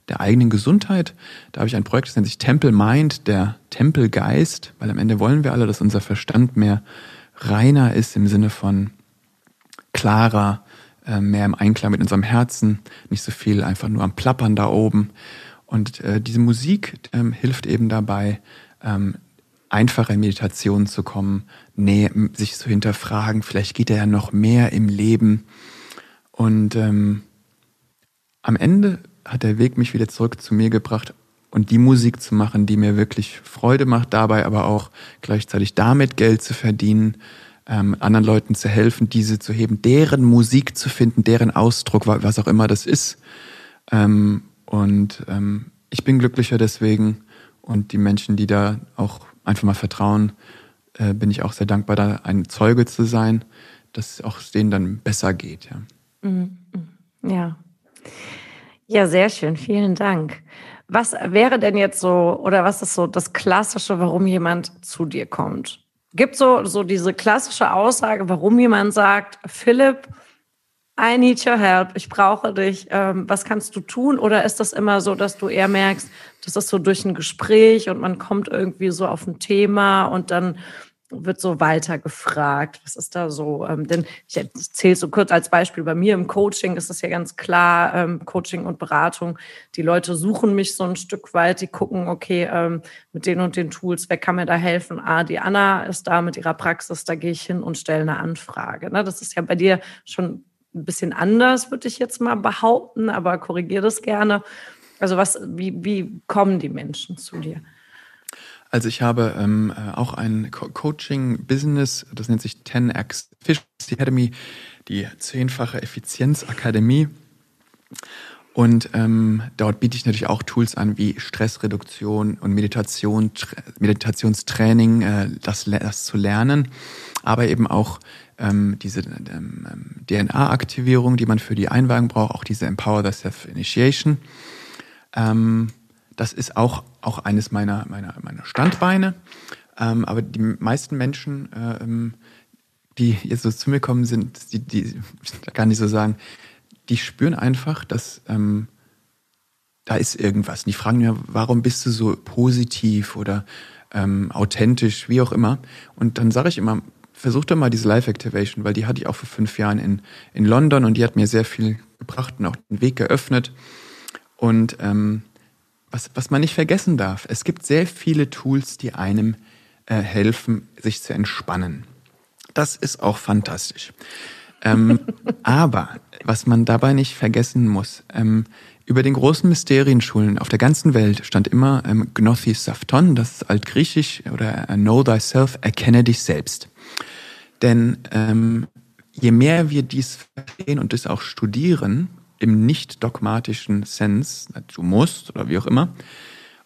der eigenen Gesundheit. Da habe ich ein Projekt, das nennt sich Temple Mind, der Tempelgeist, weil am Ende wollen wir alle, dass unser Verstand mehr reiner ist im Sinne von klarer, äh, mehr im Einklang mit unserem Herzen, nicht so viel einfach nur am Plappern da oben. Und äh, diese Musik ähm, hilft eben dabei, ähm, einfacher in Meditation zu kommen, nee, sich zu hinterfragen, vielleicht geht er ja noch mehr im Leben. Und ähm, am Ende hat der Weg mich wieder zurück zu mir gebracht und die Musik zu machen, die mir wirklich Freude macht, dabei aber auch gleichzeitig damit Geld zu verdienen, ähm, anderen Leuten zu helfen, diese zu heben, deren Musik zu finden, deren Ausdruck, was auch immer das ist. Ähm, und ähm, ich bin glücklicher deswegen und die Menschen, die da auch einfach mal vertrauen, äh, bin ich auch sehr dankbar, da ein Zeuge zu sein, dass es auch denen dann besser geht. Ja. Mhm. ja. Ja, sehr schön. Vielen Dank. Was wäre denn jetzt so, oder was ist so das Klassische, warum jemand zu dir kommt? Gibt so, so diese klassische Aussage, warum jemand sagt, Philipp, I need your help, ich brauche dich, ähm, was kannst du tun? Oder ist das immer so, dass du eher merkst, das ist so durch ein Gespräch und man kommt irgendwie so auf ein Thema und dann wird so weiter gefragt. Was ist da so? Ähm, denn ich erzähle so kurz als Beispiel, bei mir im Coaching ist es ja ganz klar, ähm, Coaching und Beratung. Die Leute suchen mich so ein Stück weit, die gucken, okay, ähm, mit den und den Tools, wer kann mir da helfen? Ah, die Anna ist da mit ihrer Praxis, da gehe ich hin und stelle eine Anfrage. Ne? Das ist ja bei dir schon ein bisschen anders, würde ich jetzt mal behaupten, aber korrigiere das gerne. Also was, wie, wie kommen die Menschen zu dir? Also ich habe ähm, äh, auch ein Co Coaching-Business, das nennt sich 10x Efficiency Academy, die zehnfache Effizienzakademie. Und ähm, dort biete ich natürlich auch Tools an wie Stressreduktion und Meditation, Meditationstraining, äh, das, das zu lernen, aber eben auch ähm, diese ähm, DNA-Aktivierung, die man für die Einweihung braucht, auch diese Empower the Self-Initiation. Ähm, das ist auch, auch eines meiner, meiner, meiner Standbeine. Ähm, aber die meisten Menschen, äh, ähm, die jetzt so zu mir kommen, sind, die, die, da kann ich so sagen, die spüren einfach, dass ähm, da ist irgendwas. Und die fragen mir, warum bist du so positiv oder ähm, authentisch, wie auch immer. Und dann sage ich immer, versuch doch mal diese Life Activation, weil die hatte ich auch vor fünf Jahren in, in London und die hat mir sehr viel gebracht und auch den Weg geöffnet. Und ähm, was, was man nicht vergessen darf, es gibt sehr viele Tools, die einem äh, helfen, sich zu entspannen. Das ist auch fantastisch. Ähm, aber was man dabei nicht vergessen muss, ähm, über den großen Mysterienschulen auf der ganzen Welt stand immer ähm, Gnothi Safton, das ist altgriechisch, oder Know Thyself, erkenne dich selbst. Denn ähm, je mehr wir dies verstehen und das auch studieren, im nicht dogmatischen Sense, du musst oder wie auch immer,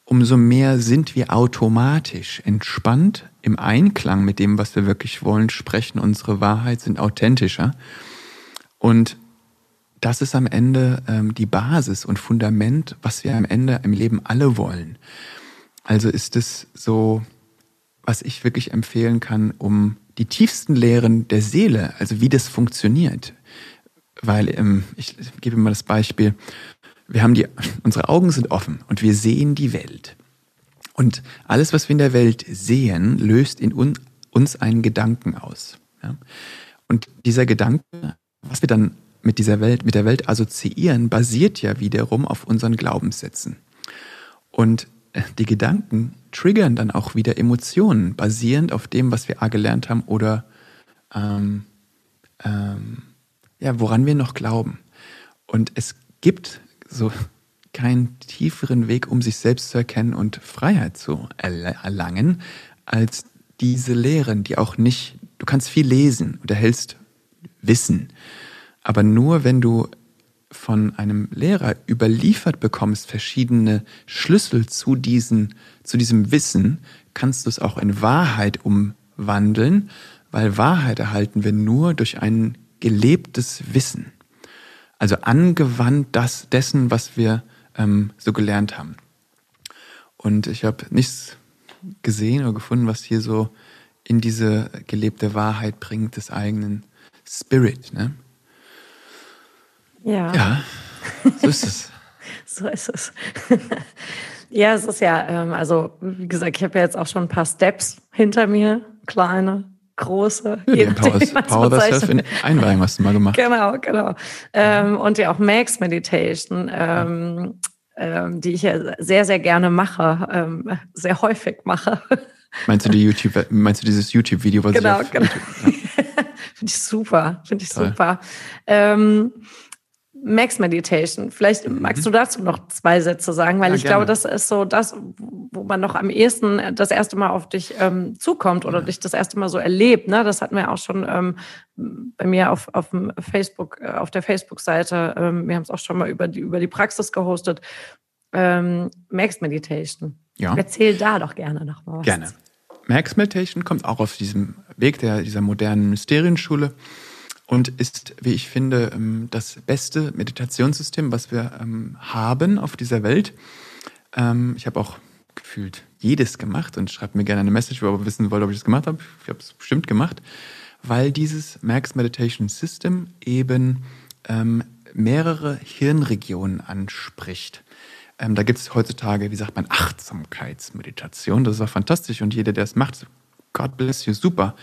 umso mehr sind wir automatisch entspannt im Einklang mit dem, was wir wirklich wollen, sprechen unsere Wahrheit, sind authentischer. Und das ist am Ende ähm, die Basis und Fundament, was wir am Ende im Leben alle wollen. Also ist es so, was ich wirklich empfehlen kann, um die tiefsten Lehren der Seele, also wie das funktioniert, weil ähm, ich gebe mal das Beispiel, wir haben die, unsere Augen sind offen und wir sehen die Welt. Und alles, was wir in der Welt sehen, löst in un, uns einen Gedanken aus. Ja? Und dieser Gedanke, was wir dann mit dieser Welt, mit der Welt assoziieren, basiert ja wiederum auf unseren Glaubenssätzen. Und äh, die Gedanken triggern dann auch wieder Emotionen, basierend auf dem, was wir A gelernt haben oder ähm, ähm, ja, woran wir noch glauben. Und es gibt so keinen tieferen Weg, um sich selbst zu erkennen und Freiheit zu erlangen, als diese Lehren, die auch nicht, du kannst viel lesen und erhältst Wissen, aber nur wenn du von einem Lehrer überliefert bekommst, verschiedene Schlüssel zu, diesen, zu diesem Wissen, kannst du es auch in Wahrheit umwandeln, weil Wahrheit erhalten wir nur durch einen gelebtes Wissen. Also angewandt das dessen, was wir ähm, so gelernt haben. Und ich habe nichts gesehen oder gefunden, was hier so in diese gelebte Wahrheit bringt, des eigenen Spirit. Ne? Ja. Ja, so ist es. so ist es. ja, es ist ja, ähm, also wie gesagt, ich habe ja jetzt auch schon ein paar Steps hinter mir, kleine, große. Ja, den Power, Power Self in Einweihung hast du mal gemacht. Genau, genau. Ähm, und ja auch Max Meditation, ähm, ähm, die ich ja sehr, sehr gerne mache, ähm, sehr häufig mache. Meinst du die YouTube, meinst du dieses YouTube-Video, was genau, ich genau. Ja. Finde ich super, finde ich Toll. super. Ähm, Max Meditation. Vielleicht mhm. magst du dazu noch zwei Sätze sagen, weil ja, ich gerne. glaube, das ist so das, wo man noch am ehesten das erste Mal auf dich ähm, zukommt oder ja. dich das erste Mal so erlebt. Ne? Das hatten wir auch schon ähm, bei mir auf, auf dem Facebook, äh, auf der Facebook-Seite. Ähm, wir haben es auch schon mal über die, über die Praxis gehostet. Ähm, Max Meditation. Ja. Erzähl da doch gerne noch mal was. Gerne. Max Meditation kommt auch auf diesem Weg der, dieser modernen Mysterienschule und ist, wie ich finde, ähm, das beste Meditationssystem, was wir ähm, haben auf dieser Welt. Ähm, ich habe auch gefühlt jedes gemacht und schreibt mir gerne eine Message, wo ihr wissen wollt, ob ich das gemacht habe. Ich habe es bestimmt gemacht, weil dieses Max Meditation System eben mehrere Hirnregionen anspricht. da gibt es heutzutage, wie sagt man, Achtsamkeitsmeditation. Das ist auch fantastisch und jeder, der es macht, God bless you, super.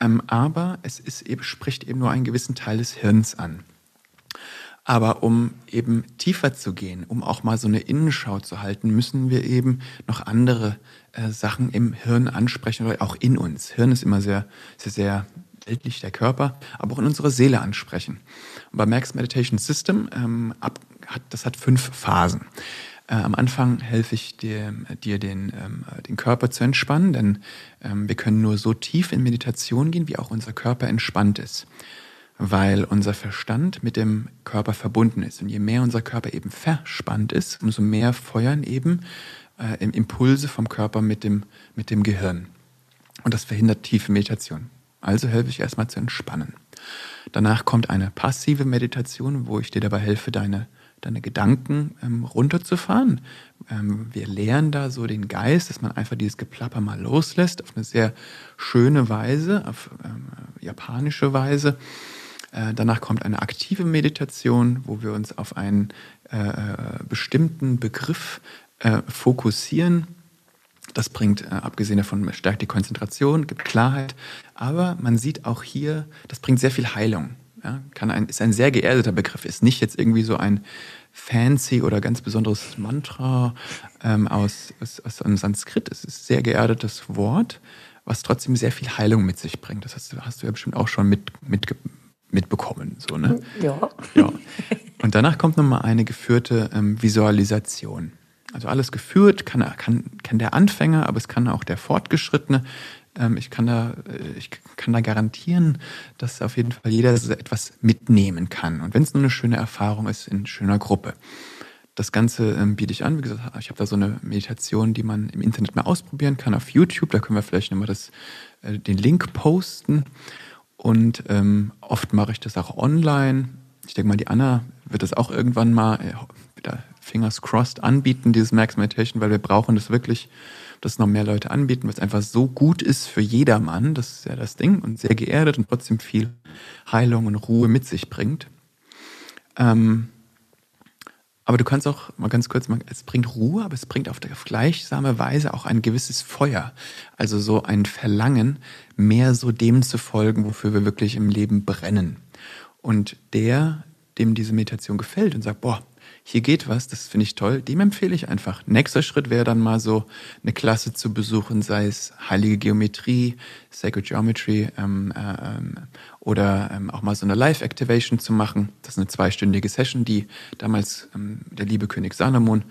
Ähm, aber es ist eben, spricht eben nur einen gewissen Teil des Hirns an. Aber um eben tiefer zu gehen, um auch mal so eine Innenschau zu halten, müssen wir eben noch andere äh, Sachen im Hirn ansprechen oder auch in uns. Hirn ist immer sehr, sehr, sehr weltlich der Körper, aber auch in unsere Seele ansprechen. Und bei Max Meditation System, ähm, ab, hat, das hat fünf Phasen. Äh, am Anfang helfe ich dir, dir den, ähm, den Körper zu entspannen, denn ähm, wir können nur so tief in Meditation gehen, wie auch unser Körper entspannt ist. Weil unser Verstand mit dem Körper verbunden ist. Und je mehr unser Körper eben verspannt ist, umso mehr feuern eben äh, Impulse vom Körper mit dem, mit dem Gehirn. Und das verhindert tiefe Meditation. Also helfe ich erstmal zu entspannen. Danach kommt eine passive Meditation, wo ich dir dabei helfe, deine deine Gedanken ähm, runterzufahren. Ähm, wir lernen da so den Geist, dass man einfach dieses Geplapper mal loslässt auf eine sehr schöne Weise, auf ähm, japanische Weise. Äh, danach kommt eine aktive Meditation, wo wir uns auf einen äh, äh bestimmten Begriff äh, fokussieren. Das bringt, äh, abgesehen davon, stärkt die Konzentration, gibt Klarheit. Aber man sieht auch hier, das bringt sehr viel Heilung. Ja, kann ein, ist ein sehr geerdeter Begriff, ist nicht jetzt irgendwie so ein fancy oder ganz besonderes Mantra ähm, aus, aus, aus einem Sanskrit. Es ist ein sehr geerdetes Wort, was trotzdem sehr viel Heilung mit sich bringt. Das hast, hast du ja bestimmt auch schon mit, mit, mitbekommen. So, ne? Ja. ja. Und danach kommt nochmal eine geführte ähm, Visualisation. Also alles geführt kann, kann, kann der Anfänger, aber es kann auch der Fortgeschrittene. Ähm, ich, kann da, äh, ich kann da garantieren, dass auf jeden Fall jeder etwas mitnehmen kann. Und wenn es nur eine schöne Erfahrung ist in schöner Gruppe. Das Ganze ähm, biete ich an. Wie gesagt, ich habe da so eine Meditation, die man im Internet mal ausprobieren kann auf YouTube. Da können wir vielleicht nochmal das, äh, den Link posten. Und ähm, oft mache ich das auch online. Ich denke mal, die Anna wird das auch irgendwann mal, äh, wieder fingers crossed, anbieten, dieses Max Meditation, weil wir brauchen das wirklich das noch mehr Leute anbieten, was einfach so gut ist für jedermann, das ist ja das Ding, und sehr geerdet und trotzdem viel Heilung und Ruhe mit sich bringt. Ähm, aber du kannst auch mal ganz kurz es bringt Ruhe, aber es bringt auf gleichsame Weise auch ein gewisses Feuer. Also so ein Verlangen, mehr so dem zu folgen, wofür wir wirklich im Leben brennen. Und der, dem diese Meditation gefällt und sagt, boah, hier geht was, das finde ich toll, dem empfehle ich einfach. Nächster Schritt wäre dann mal so eine Klasse zu besuchen, sei es heilige Geometrie, Sacred Geometry ähm, äh, ähm, oder ähm, auch mal so eine Live-Activation zu machen. Das ist eine zweistündige Session, die damals ähm, der liebe König Salomon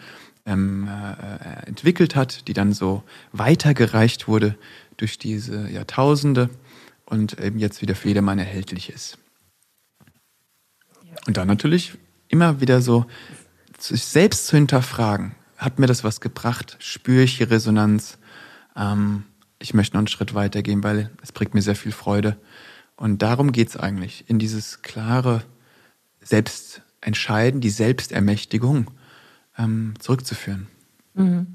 ähm, äh, entwickelt hat, die dann so weitergereicht wurde durch diese Jahrtausende und eben jetzt wieder für jedermann erhältlich ist. Und dann natürlich immer wieder so sich selbst zu hinterfragen. Hat mir das was gebracht? Spüre ich die Resonanz? Ähm, ich möchte noch einen Schritt weitergehen, weil es bringt mir sehr viel Freude. Und darum geht es eigentlich, in dieses klare Selbstentscheiden, die Selbstermächtigung ähm, zurückzuführen. Mhm.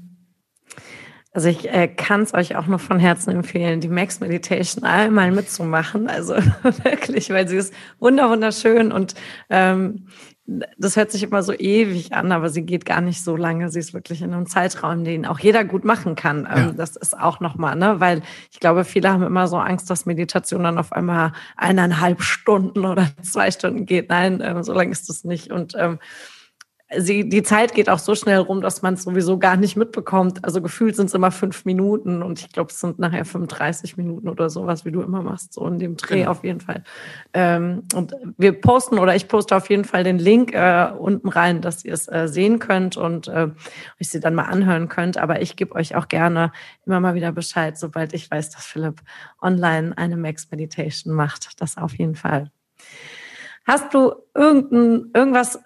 Also ich äh, kann es euch auch nur von Herzen empfehlen, die Max Meditation einmal mitzumachen. Also wirklich, weil sie ist wunder wunderschön und ähm, das hört sich immer so ewig an, aber sie geht gar nicht so lange. Sie ist wirklich in einem Zeitraum, den auch jeder gut machen kann. Ähm, ja. Das ist auch nochmal, ne? Weil ich glaube, viele haben immer so Angst, dass Meditation dann auf einmal eineinhalb Stunden oder zwei Stunden geht. Nein, ähm, so lange ist das nicht. Und ähm, sie, die Zeit geht auch so schnell rum, dass man es sowieso gar nicht mitbekommt. Also gefühlt sind es immer fünf Minuten und ich glaube, es sind nachher 35 Minuten oder sowas, wie du immer machst, so in dem Dreh genau. auf jeden Fall. Ähm, und wir posten oder ich poste auf jeden Fall den Link äh, unten rein, dass ihr es äh, sehen könnt und äh, euch sie dann mal anhören könnt. Aber ich gebe euch auch gerne immer mal wieder Bescheid, sobald ich weiß, dass Philipp online eine Max Meditation macht. Das auf jeden Fall. Hast du irgendein, irgendwas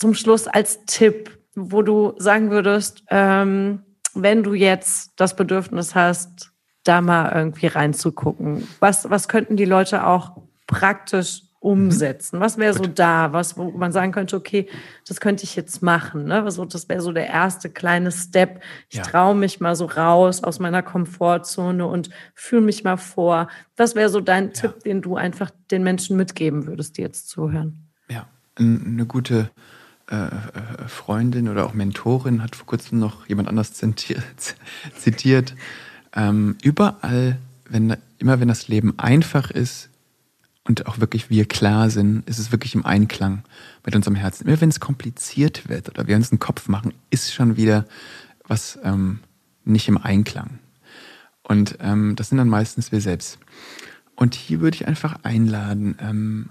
zum Schluss als Tipp, wo du sagen würdest, ähm, wenn du jetzt das Bedürfnis hast, da mal irgendwie reinzugucken, was, was könnten die Leute auch praktisch umsetzen? Was wäre so da, was, wo man sagen könnte, okay, das könnte ich jetzt machen. Ne? Also das wäre so der erste kleine Step. Ich ja. traue mich mal so raus aus meiner Komfortzone und fühle mich mal vor. Was wäre so dein ja. Tipp, den du einfach den Menschen mitgeben würdest, die jetzt zuhören? Ja, eine gute äh, äh, Freundin oder auch Mentorin hat vor kurzem noch jemand anders zitiert. zitiert ähm, überall, wenn, immer wenn das Leben einfach ist und auch wirklich wir klar sind, ist es wirklich im Einklang mit unserem Herzen. Immer wenn es kompliziert wird oder wir uns einen Kopf machen, ist schon wieder was ähm, nicht im Einklang. Und ähm, das sind dann meistens wir selbst. Und hier würde ich einfach einladen, ähm,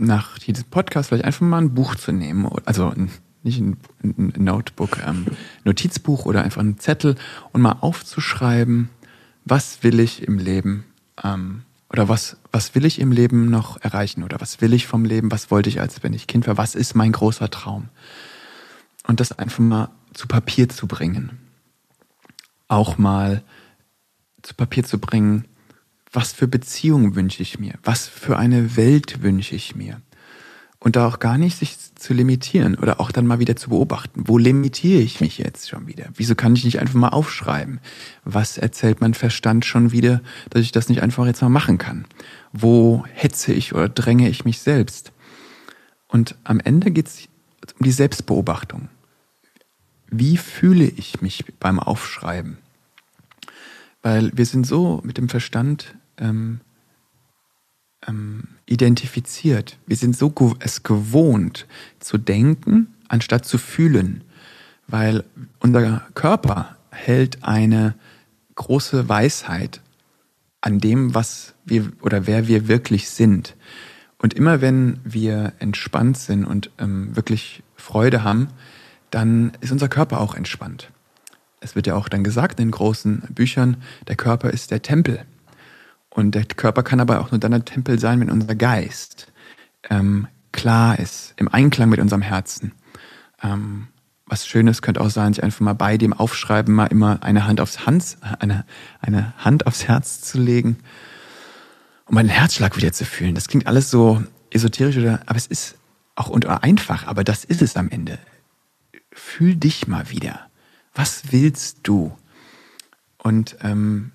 nach diesem Podcast vielleicht einfach mal ein Buch zu nehmen, also nicht ein, ein Notebook, ähm, Notizbuch oder einfach einen Zettel und mal aufzuschreiben, was will ich im Leben ähm, oder was, was will ich im Leben noch erreichen oder was will ich vom Leben, was wollte ich, als wenn ich Kind war, was ist mein großer Traum? Und das einfach mal zu Papier zu bringen. Auch mal zu Papier zu bringen, was für Beziehungen wünsche ich mir? Was für eine Welt wünsche ich mir? Und da auch gar nicht sich zu limitieren oder auch dann mal wieder zu beobachten. Wo limitiere ich mich jetzt schon wieder? Wieso kann ich nicht einfach mal aufschreiben? Was erzählt mein Verstand schon wieder, dass ich das nicht einfach jetzt mal machen kann? Wo hetze ich oder dränge ich mich selbst? Und am Ende geht es um die Selbstbeobachtung. Wie fühle ich mich beim Aufschreiben? Weil wir sind so mit dem Verstand ähm, ähm, identifiziert. Wir sind so es gewohnt zu denken, anstatt zu fühlen, weil unser Körper hält eine große Weisheit an dem, was wir oder wer wir wirklich sind. Und immer wenn wir entspannt sind und ähm, wirklich Freude haben, dann ist unser Körper auch entspannt. Es wird ja auch dann gesagt in großen Büchern, der Körper ist der Tempel. Und der Körper kann aber auch nur dann ein Tempel sein, wenn unser Geist ähm, klar ist, im Einklang mit unserem Herzen. Ähm, was Schönes könnte auch sein, sich einfach mal bei dem Aufschreiben mal immer eine Hand aufs Hans, eine, eine Hand aufs Herz zu legen, um meinen Herzschlag wieder zu fühlen. Das klingt alles so esoterisch oder, aber es ist auch unter einfach, aber das ist es am Ende. Fühl dich mal wieder. Was willst du? Und ähm,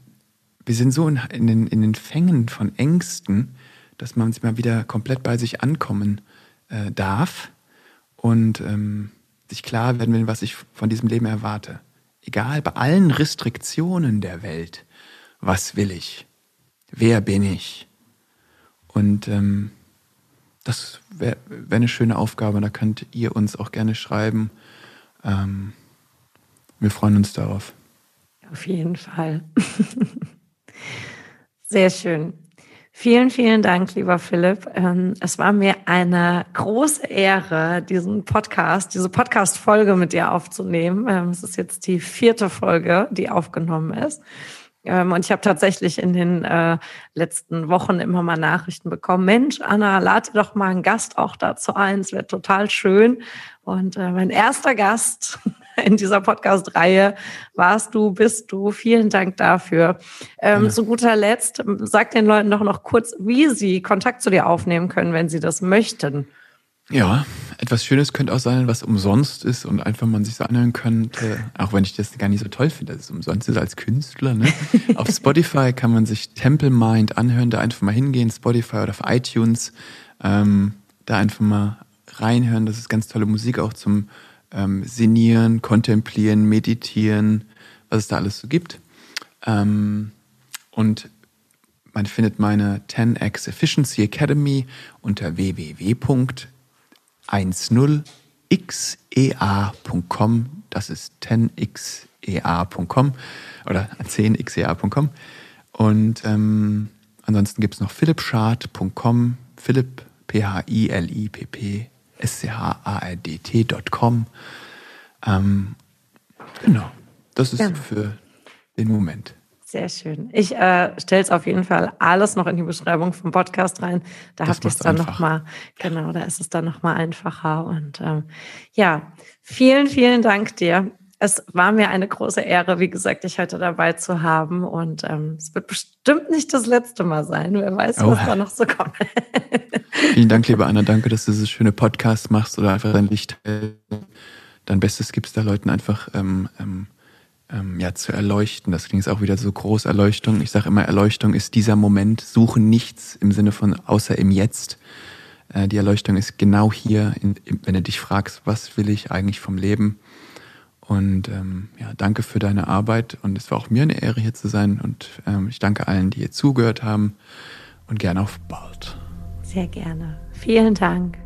wir sind so in, in, den, in den Fängen von Ängsten, dass man sich mal wieder komplett bei sich ankommen äh, darf und ähm, sich klar werden will, was ich von diesem Leben erwarte. Egal, bei allen Restriktionen der Welt, was will ich? Wer bin ich? Und ähm, das wäre wär eine schöne Aufgabe, da könnt ihr uns auch gerne schreiben. Ähm, wir freuen uns darauf. Auf jeden Fall. Sehr schön. Vielen, vielen Dank, lieber Philipp. Ähm, es war mir eine große Ehre, diesen Podcast, diese Podcast-Folge mit dir aufzunehmen. Ähm, es ist jetzt die vierte Folge, die aufgenommen ist. Ähm, und ich habe tatsächlich in den äh, letzten Wochen immer mal Nachrichten bekommen. Mensch, Anna, lade doch mal einen Gast auch dazu ein. Es wäre total schön. Und äh, mein erster Gast in dieser Podcast-Reihe warst du, bist du. Vielen Dank dafür. Ähm, ja. Zu guter Letzt, sag den Leuten doch noch kurz, wie sie Kontakt zu dir aufnehmen können, wenn sie das möchten. Ja, etwas Schönes könnte auch sein, was umsonst ist und einfach man sich so anhören könnte, auch wenn ich das gar nicht so toll finde, dass es umsonst ist als Künstler. Ne? auf Spotify kann man sich Temple Mind anhören, da einfach mal hingehen, Spotify oder auf iTunes, ähm, da einfach mal reinhören. Das ist ganz tolle Musik auch zum ähm, Sinnieren, Kontemplieren, Meditieren, was es da alles so gibt. Ähm, und man findet meine 10x Efficiency Academy unter www.10xea.com. Das ist 10xea.com oder 10xea.com. Und ähm, ansonsten gibt es noch philippschad.com, Philipp, P-H-I-L-I-P-P, S-C-H-A-R-D-T.com. Ähm, genau, das ist ja. für den Moment. Sehr schön. Ich äh, stelle es auf jeden Fall alles noch in die Beschreibung vom Podcast rein. Da habt ihr es dann nochmal, genau, da ist es dann nochmal einfacher. Und ähm, ja, vielen, vielen Dank dir. Es war mir eine große Ehre, wie gesagt, dich heute dabei zu haben. Und ähm, es wird bestimmt nicht das letzte Mal sein. Wer weiß, oh. was da noch so kommt. Vielen Dank, liebe Anna. Danke, dass du dieses schöne Podcast machst oder einfach dein Licht, dein Bestes gibst, da Leuten einfach ähm, ähm, ähm, ja, zu erleuchten. Das klingt auch wieder so groß, Erleuchtung. Ich sage immer, Erleuchtung ist dieser Moment, suche nichts im Sinne von außer im Jetzt. Äh, die Erleuchtung ist genau hier, in, wenn du dich fragst, was will ich eigentlich vom Leben? Und ähm, ja, danke für deine Arbeit und es war auch mir eine Ehre hier zu sein und ähm, ich danke allen, die hier zugehört haben und gerne auf bald. Sehr gerne. Vielen Dank.